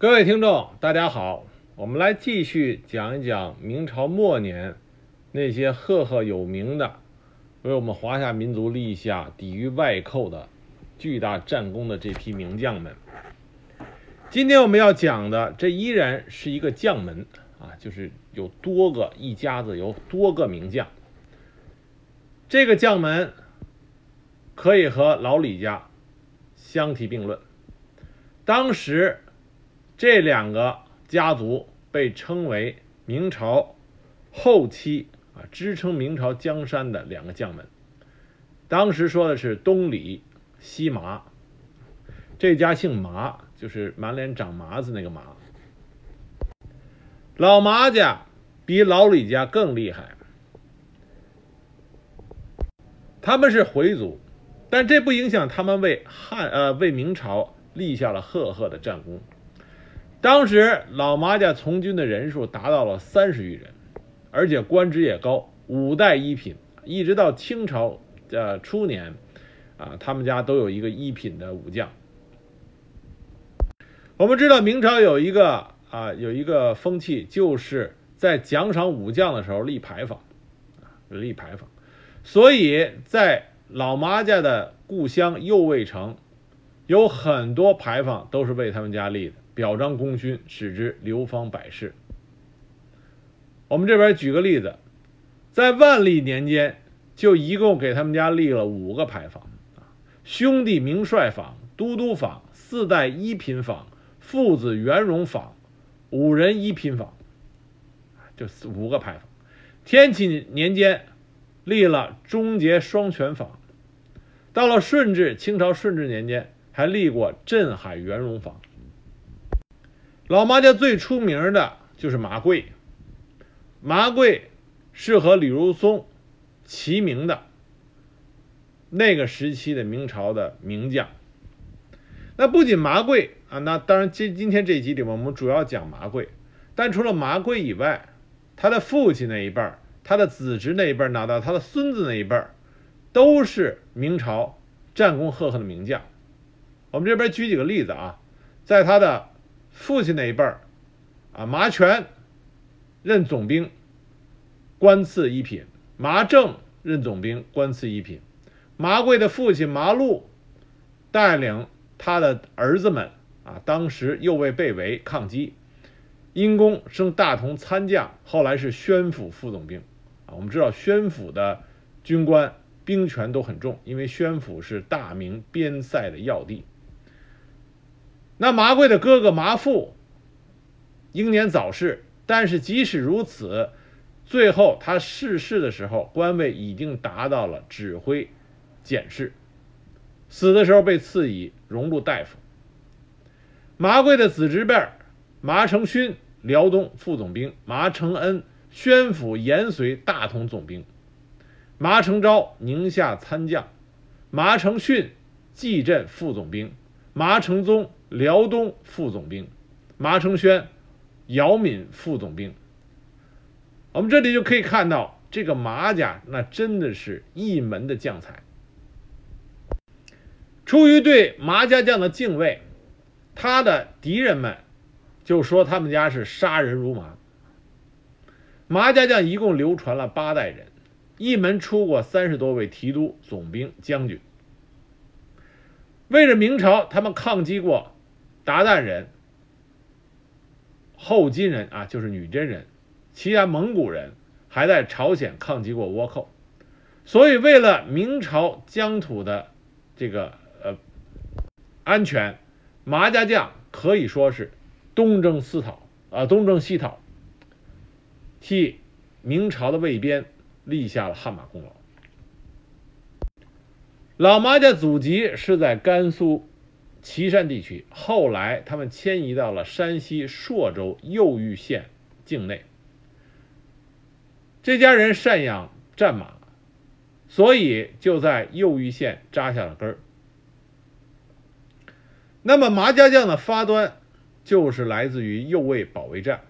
各位听众，大家好，我们来继续讲一讲明朝末年那些赫赫有名的、为我们华夏民族立下抵御外寇的巨大战功的这批名将们。今天我们要讲的，这依然是一个将门啊，就是有多个一家子，有多个名将。这个将门可以和老李家相提并论。当时。这两个家族被称为明朝后期啊，支撑明朝江山的两个将门。当时说的是东李、西麻，这家姓麻，就是满脸长麻子那个麻。老麻家比老李家更厉害，他们是回族，但这不影响他们为汉呃为明朝立下了赫赫的战功。当时老麻家从军的人数达到了三十余人，而且官职也高，五代一品，一直到清朝的初年，啊，他们家都有一个一品的武将。我们知道明朝有一个啊有一个风气，就是在奖赏武将的时候立牌坊，啊立牌坊，所以在老麻家的故乡右卫城，有很多牌坊都是为他们家立的。表彰功勋，使之流芳百世。我们这边举个例子，在万历年间，就一共给他们家立了五个牌坊啊，兄弟名帅坊、都督坊、四代一品坊、父子圆融坊、五人一品坊，就五个牌坊。天启年间立了忠节双全坊，到了顺治，清朝顺治年间还立过镇海圆融坊。老麻家最出名的就是麻贵，麻贵是和李如松齐名的那个时期的明朝的名将。那不仅麻贵啊，那当然今今天这一集里面我们主要讲麻贵，但除了麻贵以外，他的父亲那一辈儿，他的子侄那一辈儿，拿到他的孙子那一辈儿，都是明朝战功赫赫的名将。我们这边举几个例子啊，在他的。父亲那一辈儿，啊，麻权任总兵，官赐一品；麻正任总兵，官赐一品。麻贵的父亲麻禄带领他的儿子们，啊，当时又为被围抗击，因功升大同参将，后来是宣府副总兵。啊，我们知道宣府的军官兵权都很重，因为宣府是大明边塞的要地。那麻贵的哥哥麻富英年早逝，但是即使如此，最后他逝世的时候，官位已经达到了指挥检事，死的时候被赐以荣禄大夫。麻贵的子侄辈麻承勋辽东副总兵，麻承恩宣府延绥大同总兵，麻承昭宁夏参将，麻承训蓟镇副总兵，麻承宗。辽东副总兵麻承轩，姚敏副总兵。我们这里就可以看到，这个麻家那真的是一门的将才。出于对麻家将的敬畏，他的敌人们就说他们家是杀人如麻。麻家将一共流传了八代人，一门出过三十多位提督、总兵、将军。为了明朝，他们抗击过。鞑靼人、后金人啊，就是女真人，其他蒙古人还在朝鲜抗击过倭寇，所以为了明朝疆土的这个呃安全，麻家将可以说是东征西讨啊，东征西讨，替明朝的卫边立下了汗马功劳。老麻家祖籍是在甘肃。岐山地区，后来他们迁移到了山西朔州右玉县境内。这家人善养战马，所以就在右玉县扎下了根儿。那么麻家将的发端，就是来自于右卫保卫战。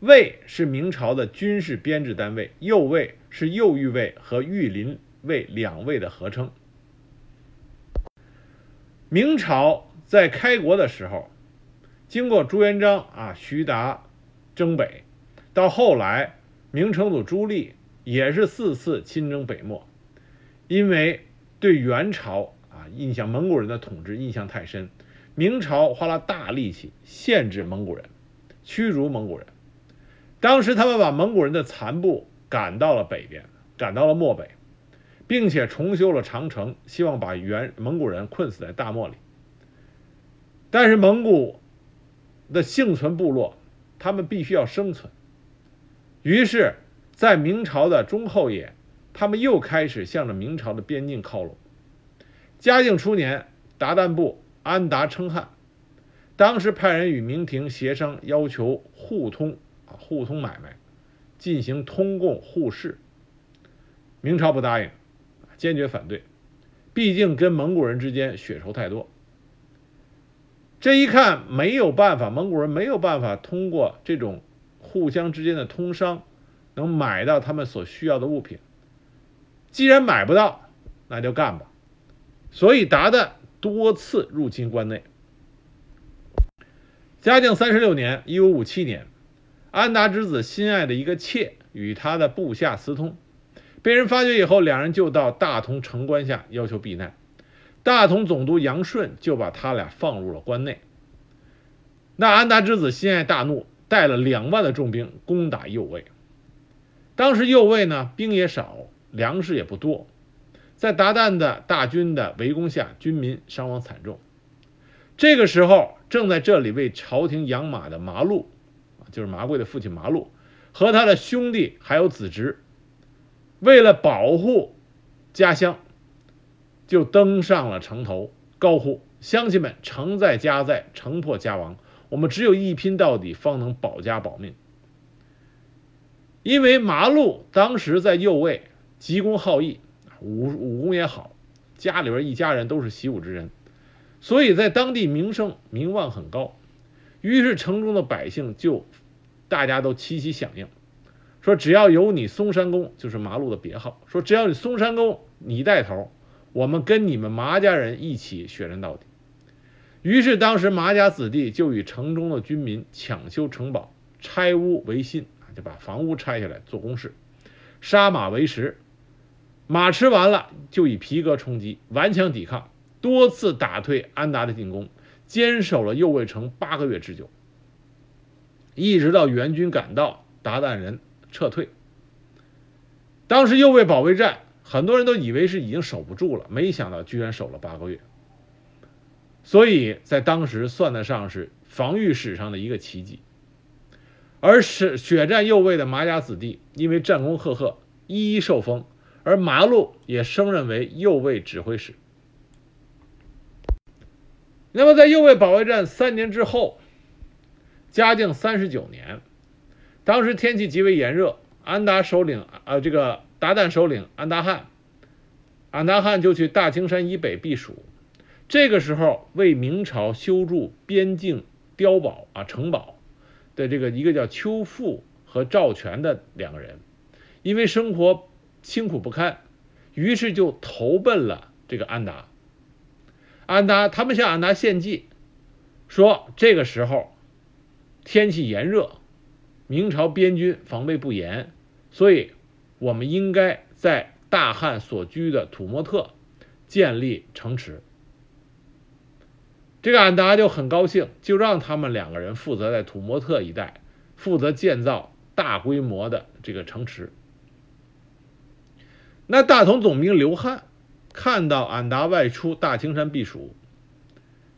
卫是明朝的军事编制单位，右卫是右御卫和御林卫两卫的合称。明朝在开国的时候，经过朱元璋啊、徐达征北，到后来明成祖朱棣也是四次亲征北漠，因为对元朝啊印象蒙古人的统治印象太深，明朝花了大力气限制蒙古人，驱逐蒙古人。当时他们把蒙古人的残部赶到了北边，赶到了漠北，并且重修了长城，希望把元蒙古人困死在大漠里。但是蒙古的幸存部落，他们必须要生存。于是，在明朝的中后叶，他们又开始向着明朝的边境靠拢。嘉靖初年，鞑靼部安达称汗，当时派人与明廷协商，要求互通啊，互通买卖，进行通贡互市。明朝不答应，坚决反对，毕竟跟蒙古人之间血仇太多。这一看没有办法，蒙古人没有办法通过这种互相之间的通商，能买到他们所需要的物品。既然买不到，那就干吧。所以达旦多次入侵关内。嘉靖三十六年（一五五七年），安达之子心爱的一个妾与他的部下私通，被人发觉以后，两人就到大同城关下要求避难。大同总督杨顺就把他俩放入了关内。那安达之子心爱大怒，带了两万的重兵攻打右卫。当时右卫呢兵也少，粮食也不多，在鞑靼的大军的围攻下，军民伤亡惨重。这个时候，正在这里为朝廷养马的麻禄，就是麻贵的父亲麻禄，和他的兄弟还有子侄，为了保护家乡。就登上了城头，高呼：“乡亲们，城在家在，城破家亡。我们只有一拼到底，方能保家保命。”因为麻禄当时在右卫，急公好义，武武功也好，家里边一家人都是习武之人，所以在当地名声名望很高。于是城中的百姓就大家都齐齐响应，说：“只要有你嵩山公，就是麻禄的别号。说只要你嵩山公你带头。”我们跟你们麻家人一起血战到底。于是，当时麻家子弟就与城中的军民抢修城堡，拆屋为新啊，就把房屋拆下来做工事，杀马为食。马吃完了，就以皮革充饥，顽强抵抗，多次打退安达的进攻，坚守了右卫城八个月之久，一直到援军赶到，鞑靼人撤退。当时右卫保卫战。很多人都以为是已经守不住了，没想到居然守了八个月，所以在当时算得上是防御史上的一个奇迹。而是血战右卫的马家子弟，因为战功赫赫，一一受封，而麻禄也升任为右卫指挥使。那么在右卫保卫战三年之后，嘉靖三十九年，当时天气极为炎热，安达首领啊，这个。鞑靼首领安达汗，安达汗就去大青山以北避暑。这个时候，为明朝修筑边境碉堡啊城堡的这个一个叫邱富和赵全的两个人，因为生活辛苦不堪，于是就投奔了这个安达。安达他们向安达献计，说这个时候天气炎热，明朝边军防备不严，所以。我们应该在大汉所居的土默特建立城池。这个安达就很高兴，就让他们两个人负责在土默特一带负责建造大规模的这个城池。那大同总兵刘汉看到安达外出大青山避暑，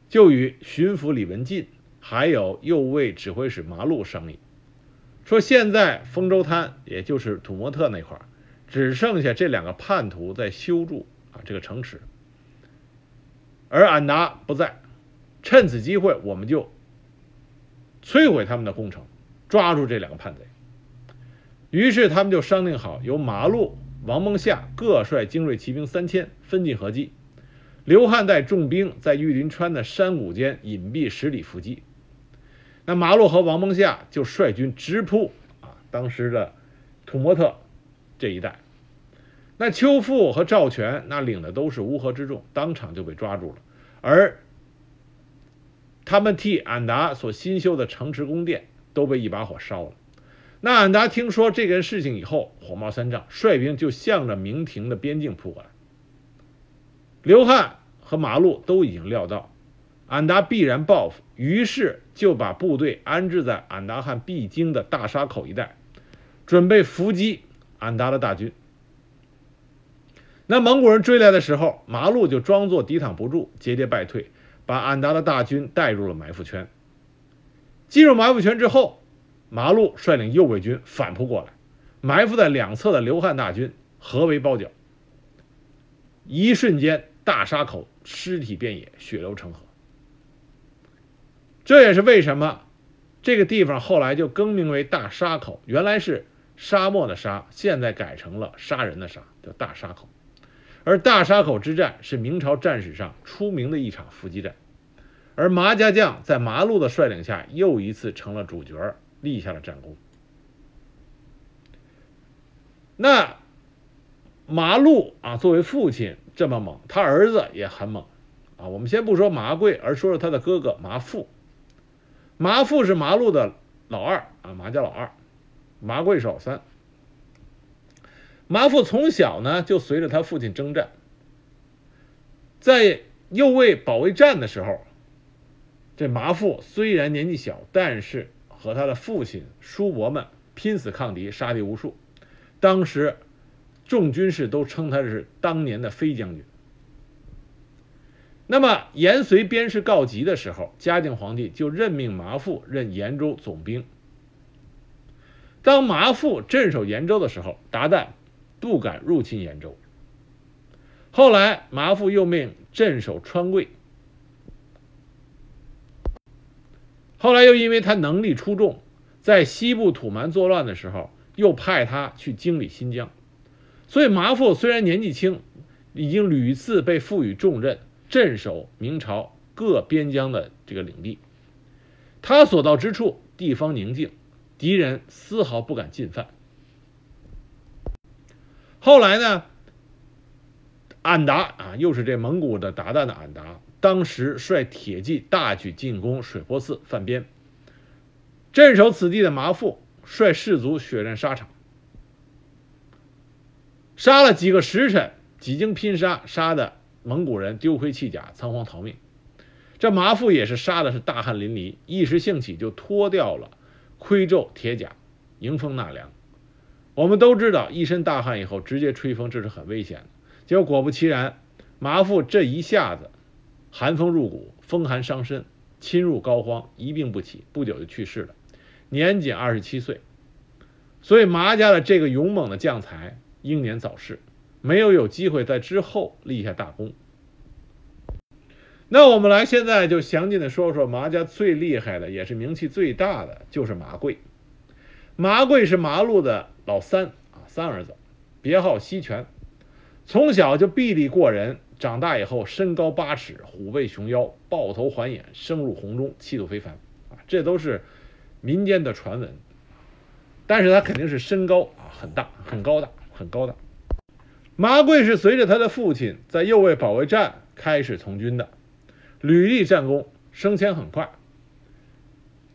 就与巡抚李文进还有右卫指挥使麻禄商议。说现在丰州滩，也就是土默特那块只剩下这两个叛徒在修筑啊这个城池，而俺达不在，趁此机会，我们就摧毁他们的工程，抓住这两个叛贼。于是他们就商定好，由马路、王孟夏各率精锐骑兵三千，分进合击；刘汉带重兵在玉林川的山谷间隐蔽十里伏击。那马洛和王孟夏就率军直扑啊，当时的土默特这一带。那邱富和赵全那领的都是乌合之众，当场就被抓住了。而他们替俺答所新修的城池宫殿都被一把火烧了。那俺答听说这件事情以后，火冒三丈，率兵就向着明廷的边境扑过来。刘汉和马路都已经料到俺答必然报复，于是就把部队安置在俺答汗必经的大沙口一带，准备伏击俺答的大军。那蒙古人追来的时候，马路就装作抵挡不住，节节败退，把俺答的大军带入了埋伏圈。进入埋伏圈之后，马路率领右卫军反扑过来，埋伏在两侧的刘汉大军合围包饺。一瞬间，大沙口尸体遍野，血流成河。这也是为什么这个地方后来就更名为大沙口，原来是沙漠的沙，现在改成了杀人的杀，叫大沙口。而大沙口之战是明朝战史上出名的一场伏击战，而麻家将在麻禄的率领下又一次成了主角，立下了战功。那麻禄啊，作为父亲这么猛，他儿子也很猛啊。我们先不说麻贵，而说说他的哥哥麻富。麻富是麻禄的老二啊，麻家老二，麻贵是老三。麻富从小呢就随着他父亲征战，在右卫保卫战的时候，这麻富虽然年纪小，但是和他的父亲叔伯们拼死抗敌，杀敌无数。当时众军士都称他是当年的飞将军。那么延绥边事告急的时候，嘉靖皇帝就任命麻富任延州总兵。当麻富镇守延州的时候，鞑靼。不敢入侵延州。后来，麻富又命镇守川贵。后来又因为他能力出众，在西部土蛮作乱的时候，又派他去经理新疆。所以，麻富虽然年纪轻，已经屡次被赋予重任，镇守明朝各边疆的这个领地。他所到之处，地方宁静，敌人丝毫不敢进犯。后来呢？俺答啊，又是这蒙古的鞑靼的俺答，当时率铁骑大举进攻水泊寺犯边。镇守此地的麻富率士卒血战沙场，杀了几个时辰，几经拼杀，杀的蒙古人丢盔弃甲，仓皇逃命。这麻富也是杀的是大汗淋漓，一时兴起就脱掉了盔胄铁甲，迎风纳凉。我们都知道，一身大汗以后直接吹风，这是很危险的。结果果不其然，麻富这一下子寒风入骨，风寒伤身，侵入膏肓，一病不起，不久就去世了，年仅二十七岁。所以麻家的这个勇猛的将才英年早逝，没有有机会在之后立下大功。那我们来现在就详尽的说说麻家最厉害的，也是名气最大的，就是麻贵。麻贵是麻禄的。老三啊，三儿子，别号西泉，从小就臂力过人，长大以后身高八尺，虎背熊腰，豹头环眼，声入洪钟，气度非凡啊，这都是民间的传闻。但是他肯定是身高啊很大，很高大，很高大。麻贵是随着他的父亲在右卫保卫战开始从军的，屡立战功，升迁很快。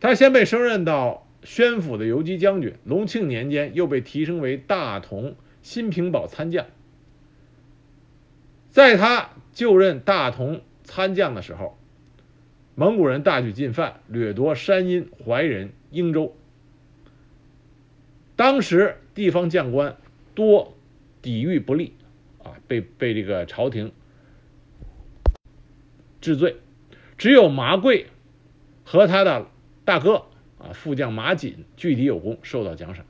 他先被升任到。宣府的游击将军，隆庆年间又被提升为大同新平堡参将。在他就任大同参将的时候，蒙古人大举进犯，掠夺山阴、怀仁、英州。当时地方将官多抵御不力，啊，被被这个朝廷治罪，只有麻贵和他的大哥。啊，副将马锦具体有功，受到奖赏。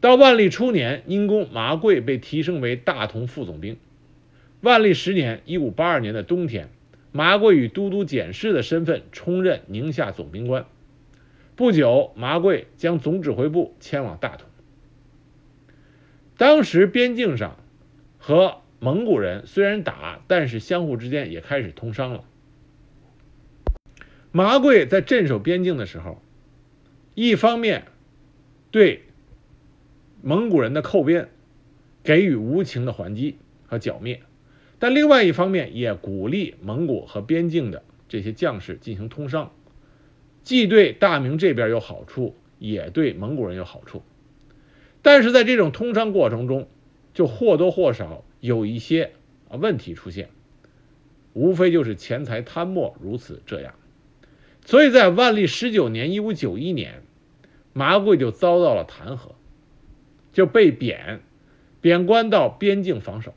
到万历初年，因功麻贵被提升为大同副总兵。万历十年（一五八二年的冬天），麻贵以都督检事的身份充任宁夏总兵官。不久，麻贵将总指挥部迁往大同。当时边境上和蒙古人虽然打，但是相互之间也开始通商了。麻贵在镇守边境的时候，一方面对蒙古人的寇边给予无情的还击和剿灭，但另外一方面也鼓励蒙古和边境的这些将士进行通商，既对大明这边有好处，也对蒙古人有好处。但是在这种通商过程中，就或多或少有一些啊问题出现，无非就是钱财贪墨如此这样。所以在万历十九年（一五九一年），麻贵就遭到了弹劾，就被贬，贬官到边境防守。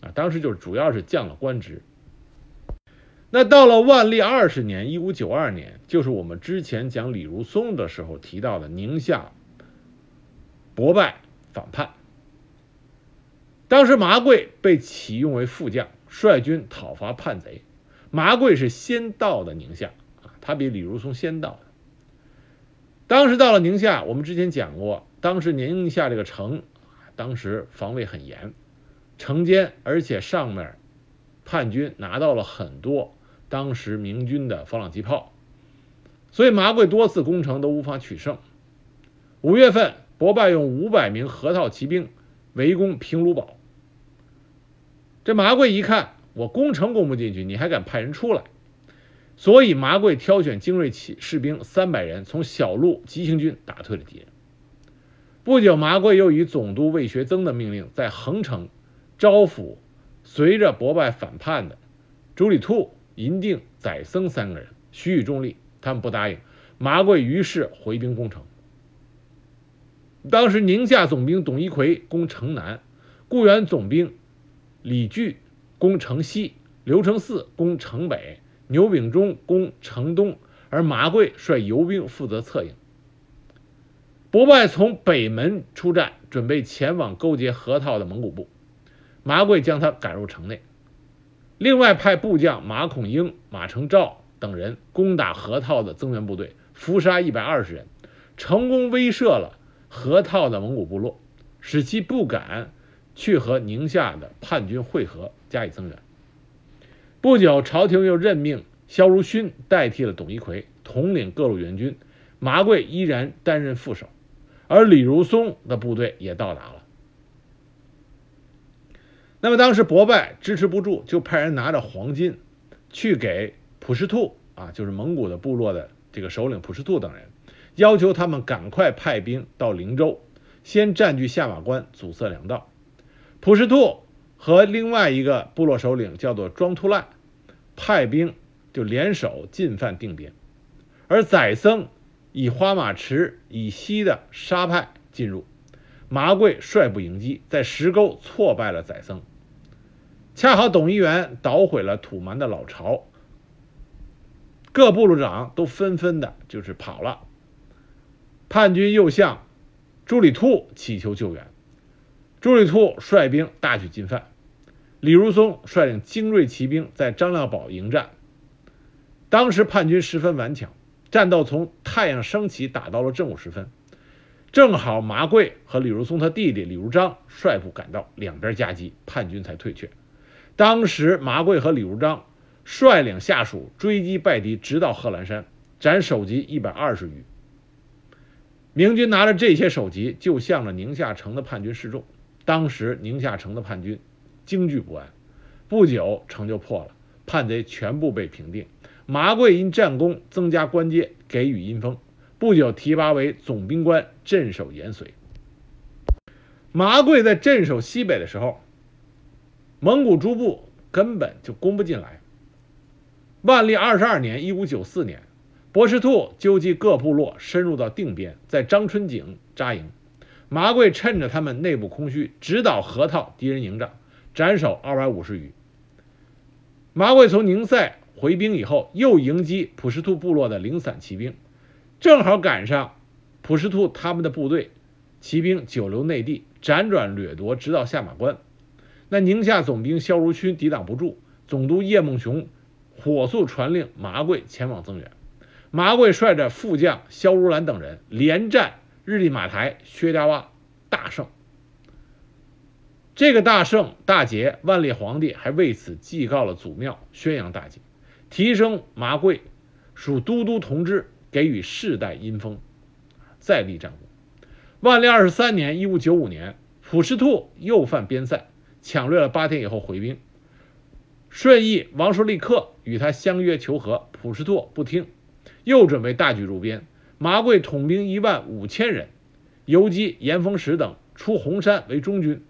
啊，当时就主要是降了官职。那到了万历二十年（一五九二年），就是我们之前讲李如松的时候提到的宁夏博拜反叛。当时麻贵被启用为副将，率军讨伐叛贼。麻贵是先到的宁夏啊，他比李如松先到的。当时到了宁夏，我们之前讲过，当时宁夏这个城，当时防卫很严，城坚，而且上面叛军拿到了很多当时明军的防狼机炮，所以麻贵多次攻城都无法取胜。五月份，博拜用五百名河套骑兵围攻平卢堡，这麻贵一看。我攻城攻不进去，你还敢派人出来？所以麻贵挑选精锐骑士兵三百人，从小路急行军打退了敌人。不久，麻贵又以总督魏学增的命令，在横城招抚随着博拜反叛的朱里兔、银锭、载僧三个人，许以重利，他们不答应。麻贵于是回兵攻城。当时宁夏总兵董一奎攻城南，固原总兵李巨。攻城西，刘承嗣攻城北，牛秉忠攻城东，而麻贵率游兵负责策应。博拜从北门出战，准备前往勾结河套的蒙古部，麻贵将他赶入城内。另外派部将马孔英、马承照等人攻打河套的增援部队，伏杀一百二十人，成功威慑了河套的蒙古部落，使其不敢去和宁夏的叛军会合。加以增援。不久，朝廷又任命萧如勋代替了董一奎统领各路援军，麻贵依然担任副手，而李如松的部队也到达了。那么当时博拜支持不住，就派人拿着黄金去给普什图啊，就是蒙古的部落的这个首领普什图等人，要求他们赶快派兵到灵州，先占据下马关，阻塞粮道。普什图。和另外一个部落首领叫做庄突赖，派兵就联手进犯定边，而宰僧以花马池以西的沙派进入，麻贵率部迎击，在石沟挫败了宰僧。恰好董一元捣毁了土蛮的老巢，各部落长都纷纷的就是跑了，叛军又向朱里兔祈求救援。朱里兔率兵大举进犯，李如松率领精锐骑兵在张亮堡迎战。当时叛军十分顽强，战斗从太阳升起打到了正午时分，正好麻贵和李如松他弟弟李如章率部赶到，两边夹击，叛军才退却。当时麻贵和李如章率领下属追击败敌，直到贺兰山，斩首级一百二十余。明军拿着这些首级，就向着宁夏城的叛军示众。当时宁夏城的叛军惊惧不安，不久城就破了，叛贼全部被平定。麻贵因战功增加官阶，给予阴封，不久提拔为总兵官，镇守延绥。麻贵在镇守西北的时候，蒙古诸部根本就攻不进来。万历二十二年（一五九四年），博士兔纠集各部落深入到定边，在张春井扎营。麻贵趁着他们内部空虚，直捣河套敌人营帐，斩首二百五十余。麻贵从宁塞回兵以后，又迎击普什图部落的零散骑兵，正好赶上普什图他们的部队骑兵久留内地，辗转掠夺，直到下马关。那宁夏总兵萧如勋抵挡不住，总督叶梦熊火速传令麻贵前往增援。麻贵率着副将萧如兰等人连战。日立马台、薛家洼大胜，这个大胜大捷，万历皇帝还为此祭告了祖庙，宣扬大捷，提升麻贵属都督同知，给予世代阴封，再立战功。万历二十三年（一五九五年），普什图又犯边塞，抢掠了八天以后回兵，顺义王叔立克与他相约求和，普什图不听，又准备大举入边。麻贵统兵一万五千人，游击严峰石等出红山为中军，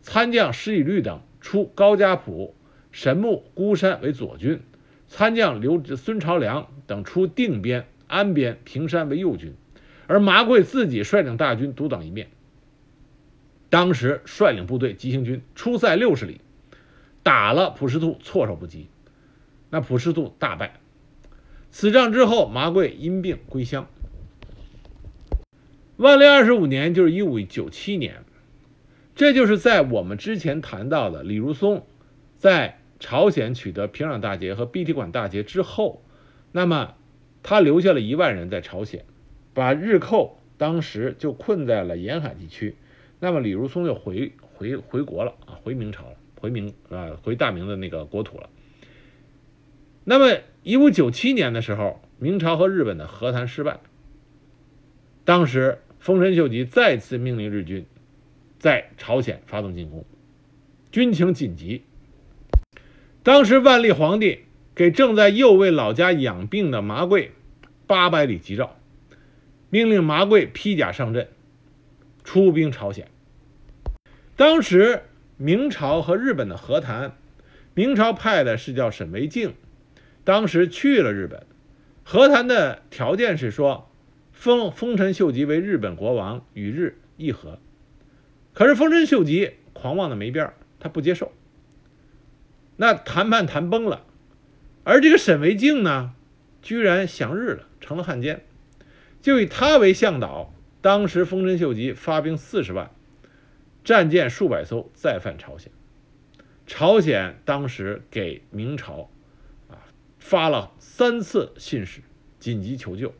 参将施以律等出高家堡、神木、孤山为左军，参将刘孙朝良等出定边、安边、平山为右军，而麻贵自己率领大军独当一面。当时率领部队急行军出塞六十里，打了普什图措手不及，那普什图大败。此仗之后，麻贵因病归乡。万历二十五年，就是一五九七年，这就是在我们之前谈到的李如松在朝鲜取得平壤大捷和碧提馆大捷之后，那么他留下了一万人在朝鲜，把日寇当时就困在了沿海地区。那么李如松又回回回国了啊，回明朝了，回明啊，回大明的那个国土了。那么一五九七年的时候，明朝和日本的和谈失败，当时。丰臣秀吉再次命令日军在朝鲜发动进攻，军情紧急。当时万历皇帝给正在右卫老家养病的麻贵八百里急诏，命令麻贵披甲上阵，出兵朝鲜。当时明朝和日本的和谈，明朝派的是叫沈惟敬，当时去了日本，和谈的条件是说。封丰臣秀吉为日本国王，与日议和。可是丰臣秀吉狂妄的没边儿，他不接受。那谈判谈崩了，而这个沈惟敬呢，居然降日了，成了汉奸，就以他为向导。当时丰臣秀吉发兵四十万，战舰数百艘，再犯朝鲜。朝鲜当时给明朝发了三次信使，紧急求救。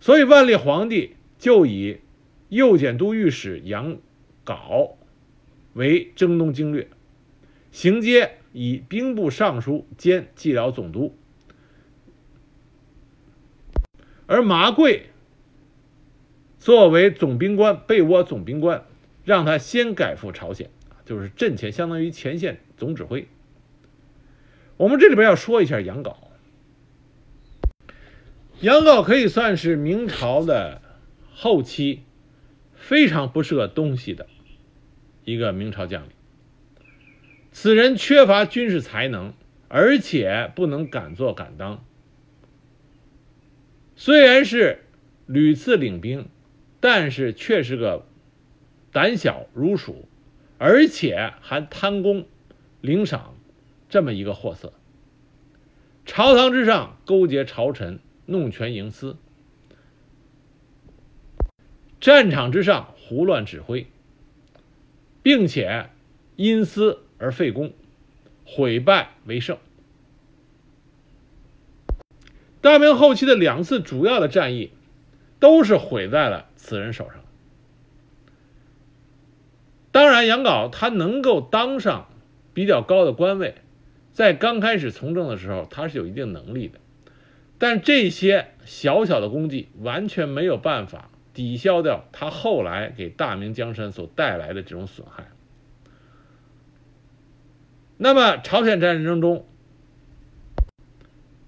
所以万历皇帝就以右检都御史杨镐为征东经略，行阶以兵部尚书兼蓟辽总督，而麻贵作为总兵官、被窝总兵官，让他先改赴朝鲜，就是阵前，相当于前线总指挥。我们这里边要说一下杨镐。杨镐可以算是明朝的后期非常不是个东西的一个明朝将领。此人缺乏军事才能，而且不能敢做敢当。虽然是屡次领兵，但是却是个胆小如鼠，而且还贪功领赏这么一个货色。朝堂之上勾结朝臣。弄权营私，战场之上胡乱指挥，并且因私而废公，毁败为胜。大明后期的两次主要的战役，都是毁在了此人手上。当然，杨镐他能够当上比较高的官位，在刚开始从政的时候，他是有一定能力的。但这些小小的功绩完全没有办法抵消掉他后来给大明江山所带来的这种损害。那么朝鲜战争中，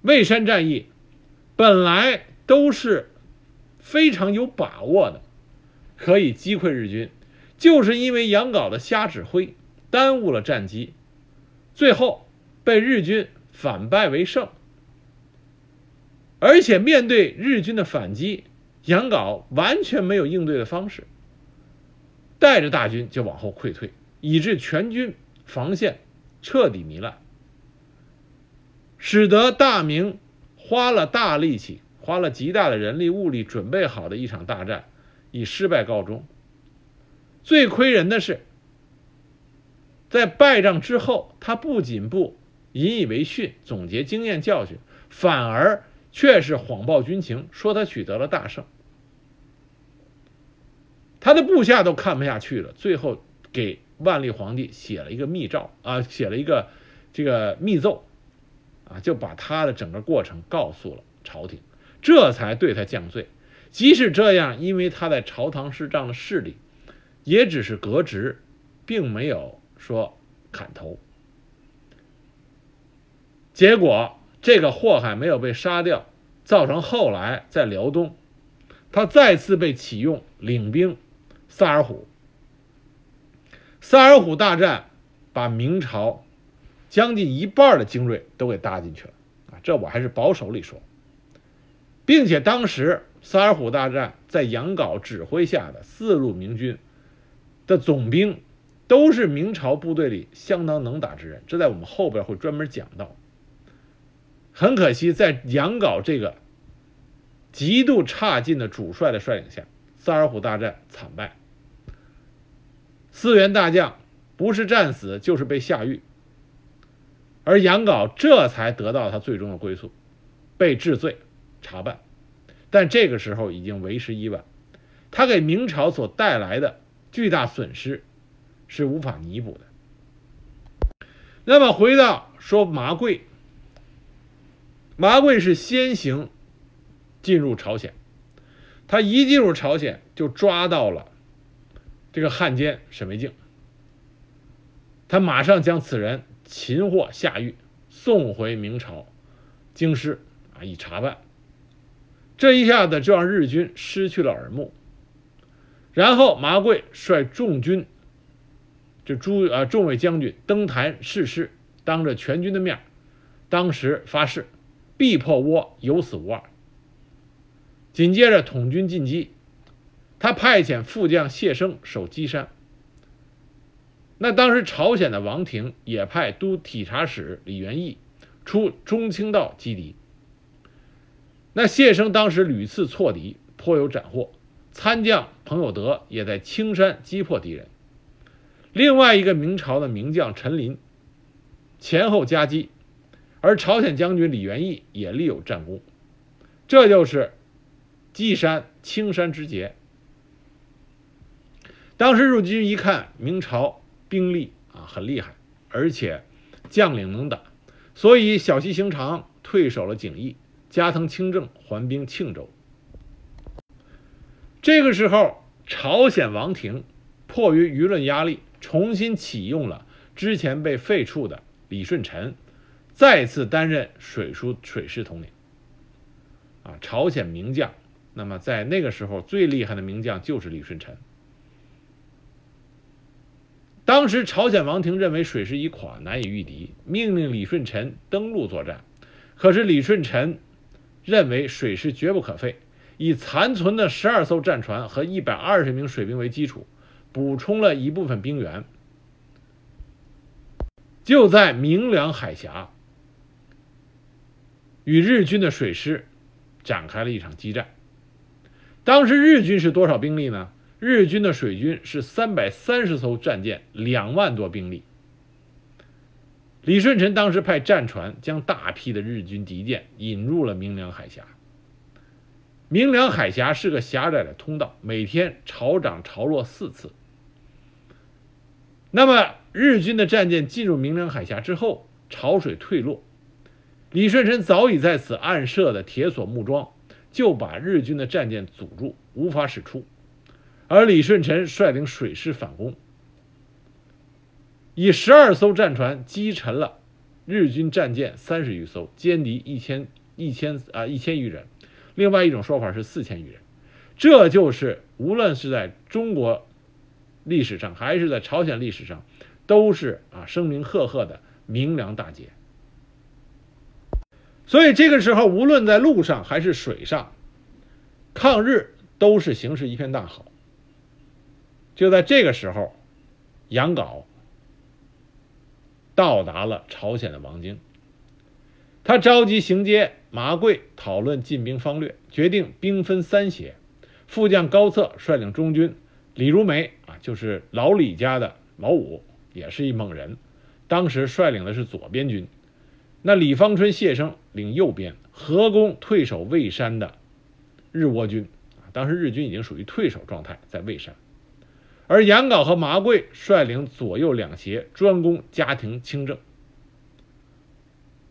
蔚山战役本来都是非常有把握的，可以击溃日军，就是因为杨镐的瞎指挥，耽误了战机，最后被日军反败为胜。而且面对日军的反击，杨镐完全没有应对的方式，带着大军就往后溃退，以致全军防线彻底糜烂，使得大明花了大力气、花了极大的人力物力准备好的一场大战以失败告终。最亏人的是，在败仗之后，他不仅不引以为训、总结经验教训，反而。却是谎报军情，说他取得了大胜，他的部下都看不下去了，最后给万历皇帝写了一个密诏啊，写了一个这个密奏，啊，就把他的整个过程告诉了朝廷，这才对他降罪。即使这样，因为他在朝堂失仗的势力，也只是革职，并没有说砍头。结果这个祸害没有被杀掉，造成后来在辽东，他再次被启用领兵萨尔浒。萨尔浒大战，把明朝将近一半的精锐都给搭进去了啊！这我还是保守里说，并且当时萨尔浒大战在杨镐指挥下的四路明军的总兵。都是明朝部队里相当能打之人，这在我们后边会专门讲到。很可惜，在杨镐这个极度差劲的主帅的率领下，萨尔浒大战惨败，四员大将不是战死就是被下狱，而杨镐这才得到他最终的归宿，被治罪查办，但这个时候已经为时已晚，他给明朝所带来的巨大损失。是无法弥补的。那么回到说麻贵，麻贵是先行进入朝鲜，他一进入朝鲜就抓到了这个汉奸沈维敬，他马上将此人擒获下狱，送回明朝京师啊以查办。这一下子就让日军失去了耳目，然后麻贵率众军。这诸啊众位将军登坛誓师，当着全军的面，当时发誓，必破倭，有死无二。紧接着统军进击，他派遣副将谢生守基山。那当时朝鲜的王庭也派都体察使李元义出中清道击敌。那谢生当时屡次挫敌，颇有斩获。参将彭有德也在青山击破敌人。另外一个明朝的名将陈琳前后夹击，而朝鲜将军李元义也立有战功，这就是稷山青山之捷。当时日军一看明朝兵力啊很厉害，而且将领能打，所以小西行长退守了景义，加藤清正还兵庆州。这个时候，朝鲜王庭迫于舆论压力。重新启用了之前被废黜的李舜臣，再次担任水书水师统领。啊，朝鲜名将，那么在那个时候最厉害的名将就是李舜臣。当时朝鲜王庭认为水师已垮，难以御敌，命令李舜臣登陆作战。可是李舜臣认为水师绝不可废，以残存的十二艘战船和一百二十名水兵为基础。补充了一部分兵员，就在明良海峡与日军的水师展开了一场激战。当时日军是多少兵力呢？日军的水军是三百三十艘战舰，两万多兵力。李舜臣当时派战船将大批的日军敌舰引入了明良海峡。明良海峡是个狭窄的通道，每天潮涨潮落四次。那么日军的战舰进入明良海峡之后，潮水退落，李舜臣早已在此暗设的铁索木桩，就把日军的战舰阻住，无法驶出。而李舜臣率领水师反攻，以十二艘战船击沉了日军战舰三十余艘，歼敌一千一千啊一千余人。另外一种说法是四千余人。这就是无论是在中国。历史上还是在朝鲜历史上，都是啊声名赫赫的明良大捷。所以这个时候，无论在路上还是水上，抗日都是形势一片大好。就在这个时候，杨镐到达了朝鲜的王京，他召集行街麻贵讨论进兵方略，决定兵分三协，副将高策率领中军，李如梅啊。就是老李家的老五，也是一猛人，当时率领的是左边军，那李方春、谢生领右边，合攻退守蔚山的日倭军。当时日军已经属于退守状态，在蔚山，而杨镐和麻贵率领左右两协，专攻家庭清正。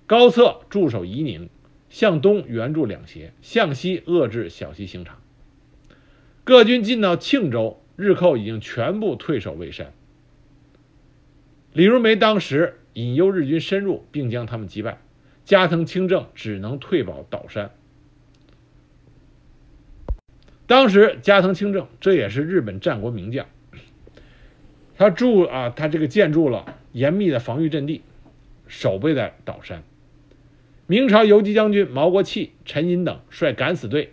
高策驻守夷宁，向东援助两协，向西遏制小西行长。各军进到庆州。日寇已经全部退守蔚山。李如梅当时引诱日军深入，并将他们击败，加藤清正只能退保岛山。当时加藤清正这也是日本战国名将，他筑啊，他这个建筑了严密的防御阵地，守备在岛山。明朝游击将军毛国器、陈寅等率敢死队，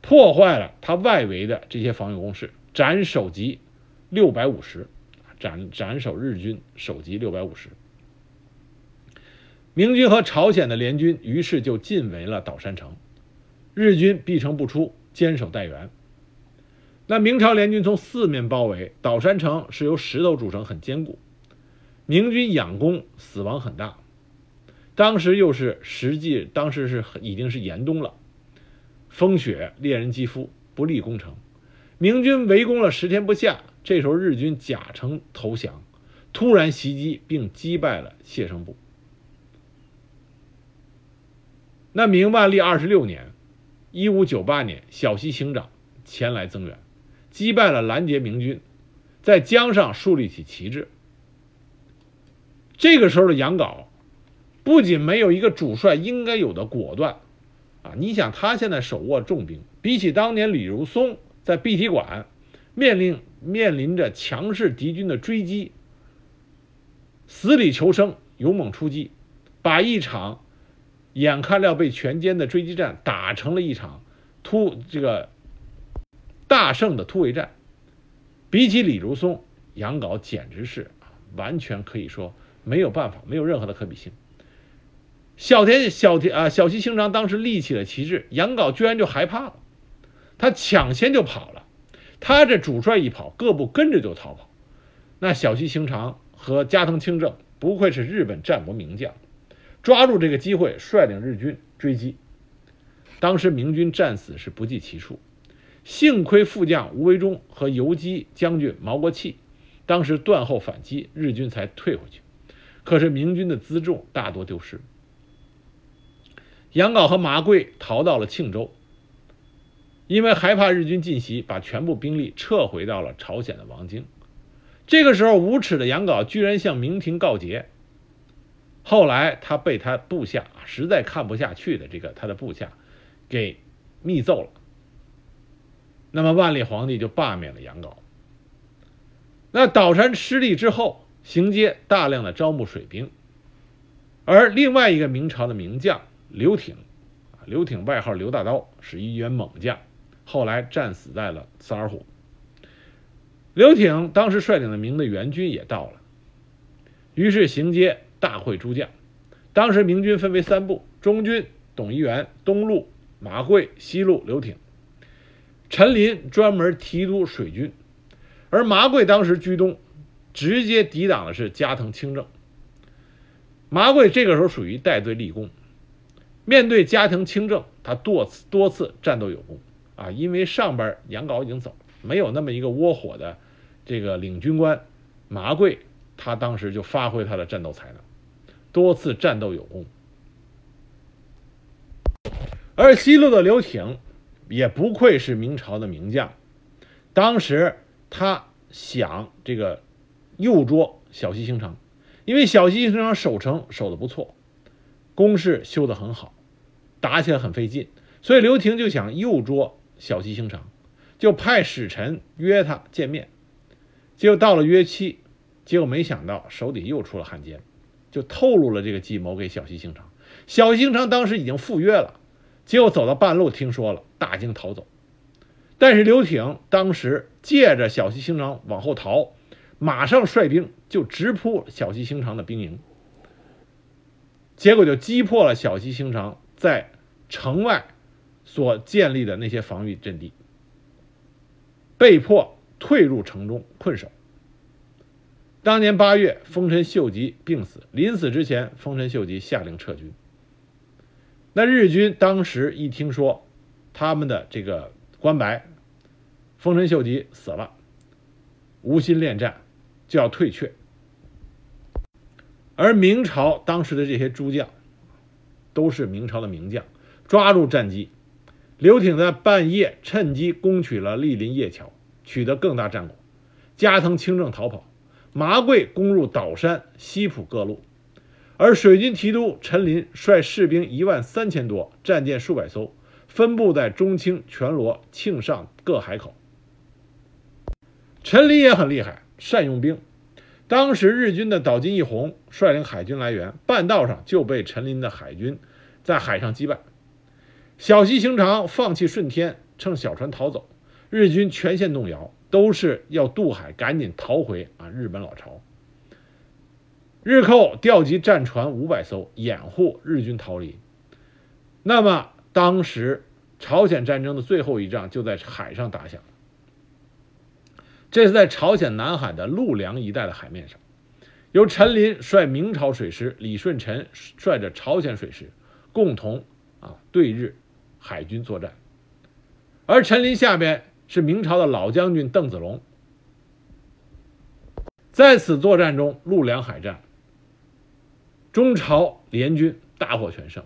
破坏了他外围的这些防御工事，斩首级六百五十，斩斩首日军首级六百五十。明军和朝鲜的联军于是就进围了岛山城，日军闭城不出，坚守待援。那明朝联军从四面包围岛山城，是由石头筑成，很坚固。明军仰攻，死亡很大。当时又是实际，当时是已经是严冬了，风雪猎人肌肤，不利攻城。明军围攻了十天不下，这时候日军假城投降，突然袭击并击败了谢胜部。那明万历二十六年，一五九八年，小西行长前来增援，击败了拦截明军，在江上树立起旗帜。这个时候的杨镐，不仅没有一个主帅应该有的果断，啊，你想他现在手握重兵，比起当年李如松在碧提馆面临面临着强势敌军的追击，死里求生，勇猛出击，把一场。眼看要被全歼的追击战打成了一场突这个大胜的突围战，比起李如松、杨镐，简直是完全可以说没有办法，没有任何的可比性。小田小田啊，小西行长当时立起了旗帜，杨镐居然就害怕了，他抢先就跑了。他这主帅一跑，各部跟着就逃跑。那小西行长和加藤清正不愧是日本战国名将。抓住这个机会，率领日军追击。当时明军战死是不计其数，幸亏副将吴维忠和游击将军毛国器当时断后反击，日军才退回去。可是明军的辎重大多丢失。杨镐和麻贵逃到了庆州，因为害怕日军进袭，把全部兵力撤回到了朝鲜的王京。这个时候，无耻的杨镐居然向明廷告捷。后来他被他部下实在看不下去的这个他的部下给密奏了，那么万历皇帝就罢免了杨镐。那岛山失利之后，行街大量的招募水兵，而另外一个明朝的名将刘挺，刘挺外号刘大刀，是一员猛将，后来战死在了萨尔浒。刘挺当时率领的明的援军也到了，于是行街。大会诸将，当时明军分为三部：中军董一元、东路马贵、西路刘挺。陈林专门提督水军，而麻贵当时居东，直接抵挡的是加藤清正。麻贵这个时候属于带队立功，面对加藤清正，他多次多次战斗有功啊，因为上边杨镐已经走了，没有那么一个窝火的这个领军官麻贵，他当时就发挥他的战斗才能。多次战斗有功，而西路的刘挺也不愧是明朝的名将。当时他想这个诱捉小西行城，因为小西行城守城守的不错，工事修的很好，打起来很费劲，所以刘挺就想诱捉小西行城，就派使臣约他见面。结果到了约期，结果没想到手底又出了汉奸。就透露了这个计谋给小西行长，小西行长当时已经赴约了，结果走到半路听说了，大惊逃走。但是刘挺当时借着小西行长往后逃，马上率兵就直扑小西行长的兵营，结果就击破了小西行长在城外所建立的那些防御阵地，被迫退入城中困守。当年八月，丰臣秀吉病死，临死之前，丰臣秀吉下令撤军。那日军当时一听说他们的这个关白丰臣秀吉死了，无心恋战，就要退却。而明朝当时的这些诸将都是明朝的名将，抓住战机，刘挺在半夜趁机攻取了莅林叶桥，取得更大战果。加藤清正逃跑。麻贵攻入岛山、西浦各路，而水军提督陈林率士兵一万三千多，战舰数百艘，分布在中清、全罗、庆尚各海口。陈琳也很厉害，善用兵。当时日军的岛津义弘率领海军来援，半道上就被陈琳的海军在海上击败。小西行长放弃顺天，乘小船逃走，日军全线动摇，都是要渡海赶紧逃回啊日本老巢。日寇调集战船五百艘，掩护日军逃离。那么当时朝鲜战争的最后一仗就在海上打响。这是在朝鲜南海的陆梁一带的海面上，由陈林率明朝水师，李舜臣率着朝鲜水师，共同啊对日海军作战。而陈林下边是明朝的老将军邓子龙。在此作战中，陆梁海战，中朝联军大获全胜。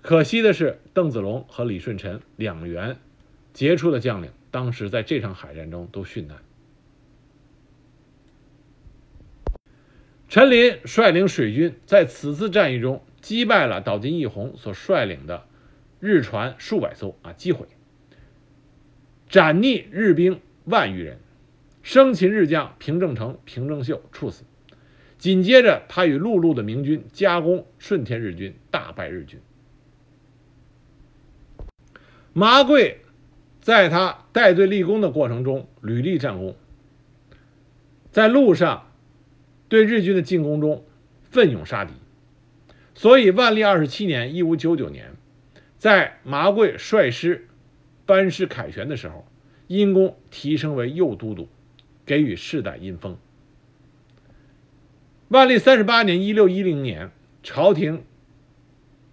可惜的是，邓子龙和李舜臣两员杰出的将领，当时在这场海战中都殉难。陈琳率领水军在此次战役中击败了岛津义弘所率领的日船数百艘，啊，击毁，斩逆日兵万余人，生擒日将平正成、平正秀，处死。紧接着，他与陆路的明军夹攻顺天日军，大败日军。麻贵在他带队立功的过程中屡立战功，在路上。对日军的进攻中，奋勇杀敌，所以万历二十七年（一五九九年），在麻贵率师班师凯旋的时候，因功提升为右都督，给予世代阴封。万历三十八年（一六一零年），朝廷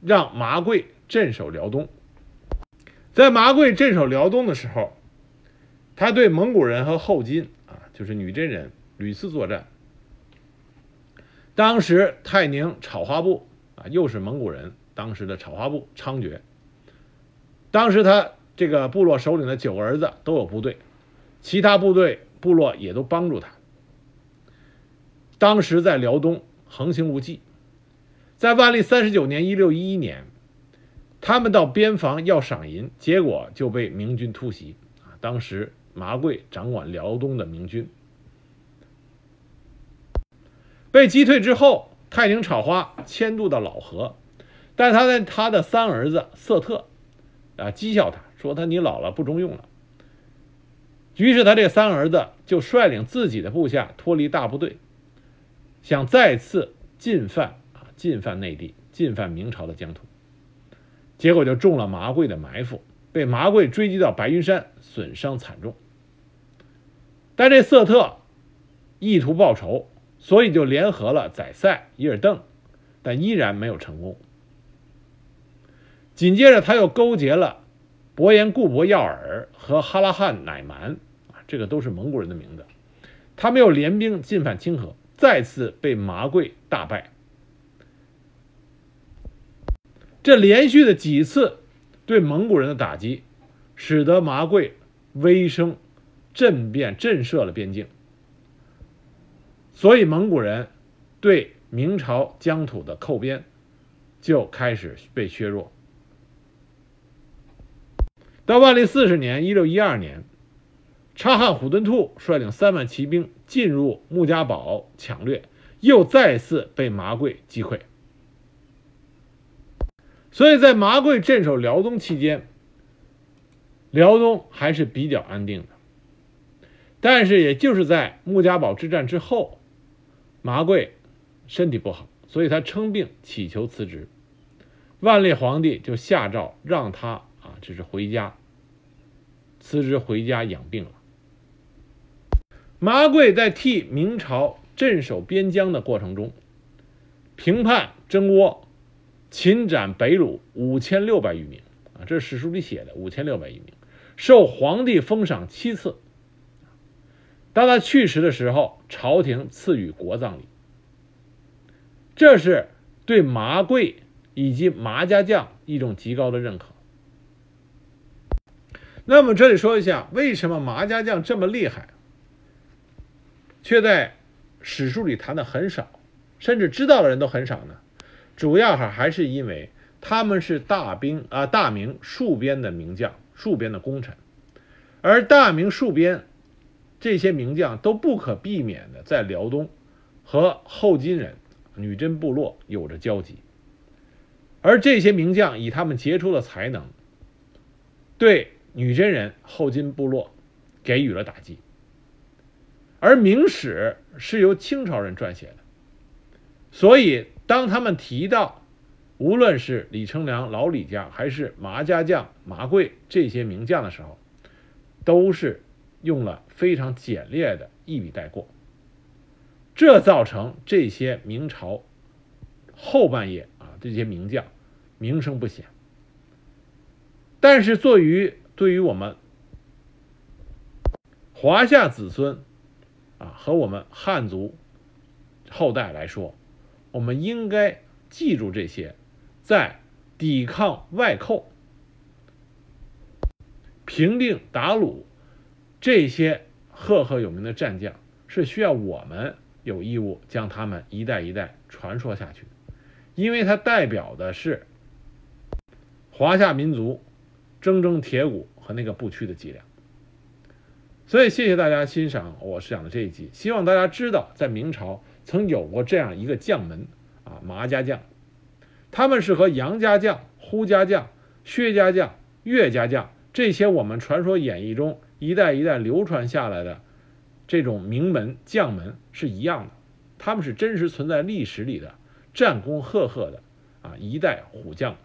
让麻贵镇守辽东。在麻贵镇守辽东的时候，他对蒙古人和后金啊，就是女真人屡次作战。当时泰宁草花部啊，又是蒙古人，当时的草花部猖獗。当时他这个部落首领的九个儿子都有部队，其他部队部落也都帮助他。当时在辽东横行无忌，在万历三十九年（一六一一年），他们到边防要赏银，结果就被明军突袭啊。当时麻贵掌管辽东的明军。被击退之后，泰宁草花迁都到老河，但他的他的三儿子瑟特啊讥笑他说：“他你老了不中用了。”于是他这三儿子就率领自己的部下脱离大部队，想再次进犯啊进犯内地，进犯明朝的疆土。结果就中了麻贵的埋伏，被麻贵追击到白云山，损伤惨重。但这瑟特意图报仇。所以就联合了宰塞、伊尔邓，但依然没有成功。紧接着他又勾结了伯颜固伯耀尔和哈拉汉乃蛮，啊，这个都是蒙古人的名字。他们又联兵进犯清河，再次被麻贵大败。这连续的几次对蒙古人的打击，使得麻贵威声震遍、震慑了边境。所以蒙古人对明朝疆土的寇边就开始被削弱。到万历四十年（一六一二年），察罕虎敦兔率领三万骑兵进入穆家堡抢掠，又再次被麻贵击溃。所以在麻贵镇守辽东期间，辽东还是比较安定的。但是，也就是在穆家堡之战之后。麻贵身体不好，所以他称病乞求辞职。万历皇帝就下诏让他只，是回家辞职回家养病了。麻贵在替明朝镇守边疆的过程中，平叛征倭，擒斩北虏五千六百余名啊，这是史书里写的五千六百余名，受皇帝封赏七次。当他去世的时候，朝廷赐予国葬礼，这是对麻贵以及麻家将一种极高的认可。那么这里说一下，为什么麻家将这么厉害，却在史书里谈的很少，甚至知道的人都很少呢？主要还还是因为他们是大兵啊大明戍边的名将，戍边的功臣，而大明戍边这些名将都不可避免的在辽东和后金人女真部落有着交集，而这些名将以他们杰出的才能，对女真人后金部落给予了打击。而明史是由清朝人撰写的，所以当他们提到无论是李成梁老李家还是麻家将麻贵这些名将的时候，都是用了非常简略的一笔带过，这造成这些明朝后半叶啊这些名将名声不显。但是，作于对于我们华夏子孙。啊，和我们汉族后代来说，我们应该记住这些，在抵抗外寇、平定鞑虏这些赫赫有名的战将，是需要我们有义务将他们一代一代传说下去，因为它代表的是华夏民族铮铮铁骨和那个不屈的脊梁。所以，谢谢大家欣赏我讲的这一集。希望大家知道，在明朝曾有过这样一个将门啊，麻家将，他们是和杨家将、呼家将、薛家将、岳家将这些我们传说演义中一代一代流传下来的这种名门将门是一样的。他们是真实存在历史里的战功赫赫的啊一代虎将。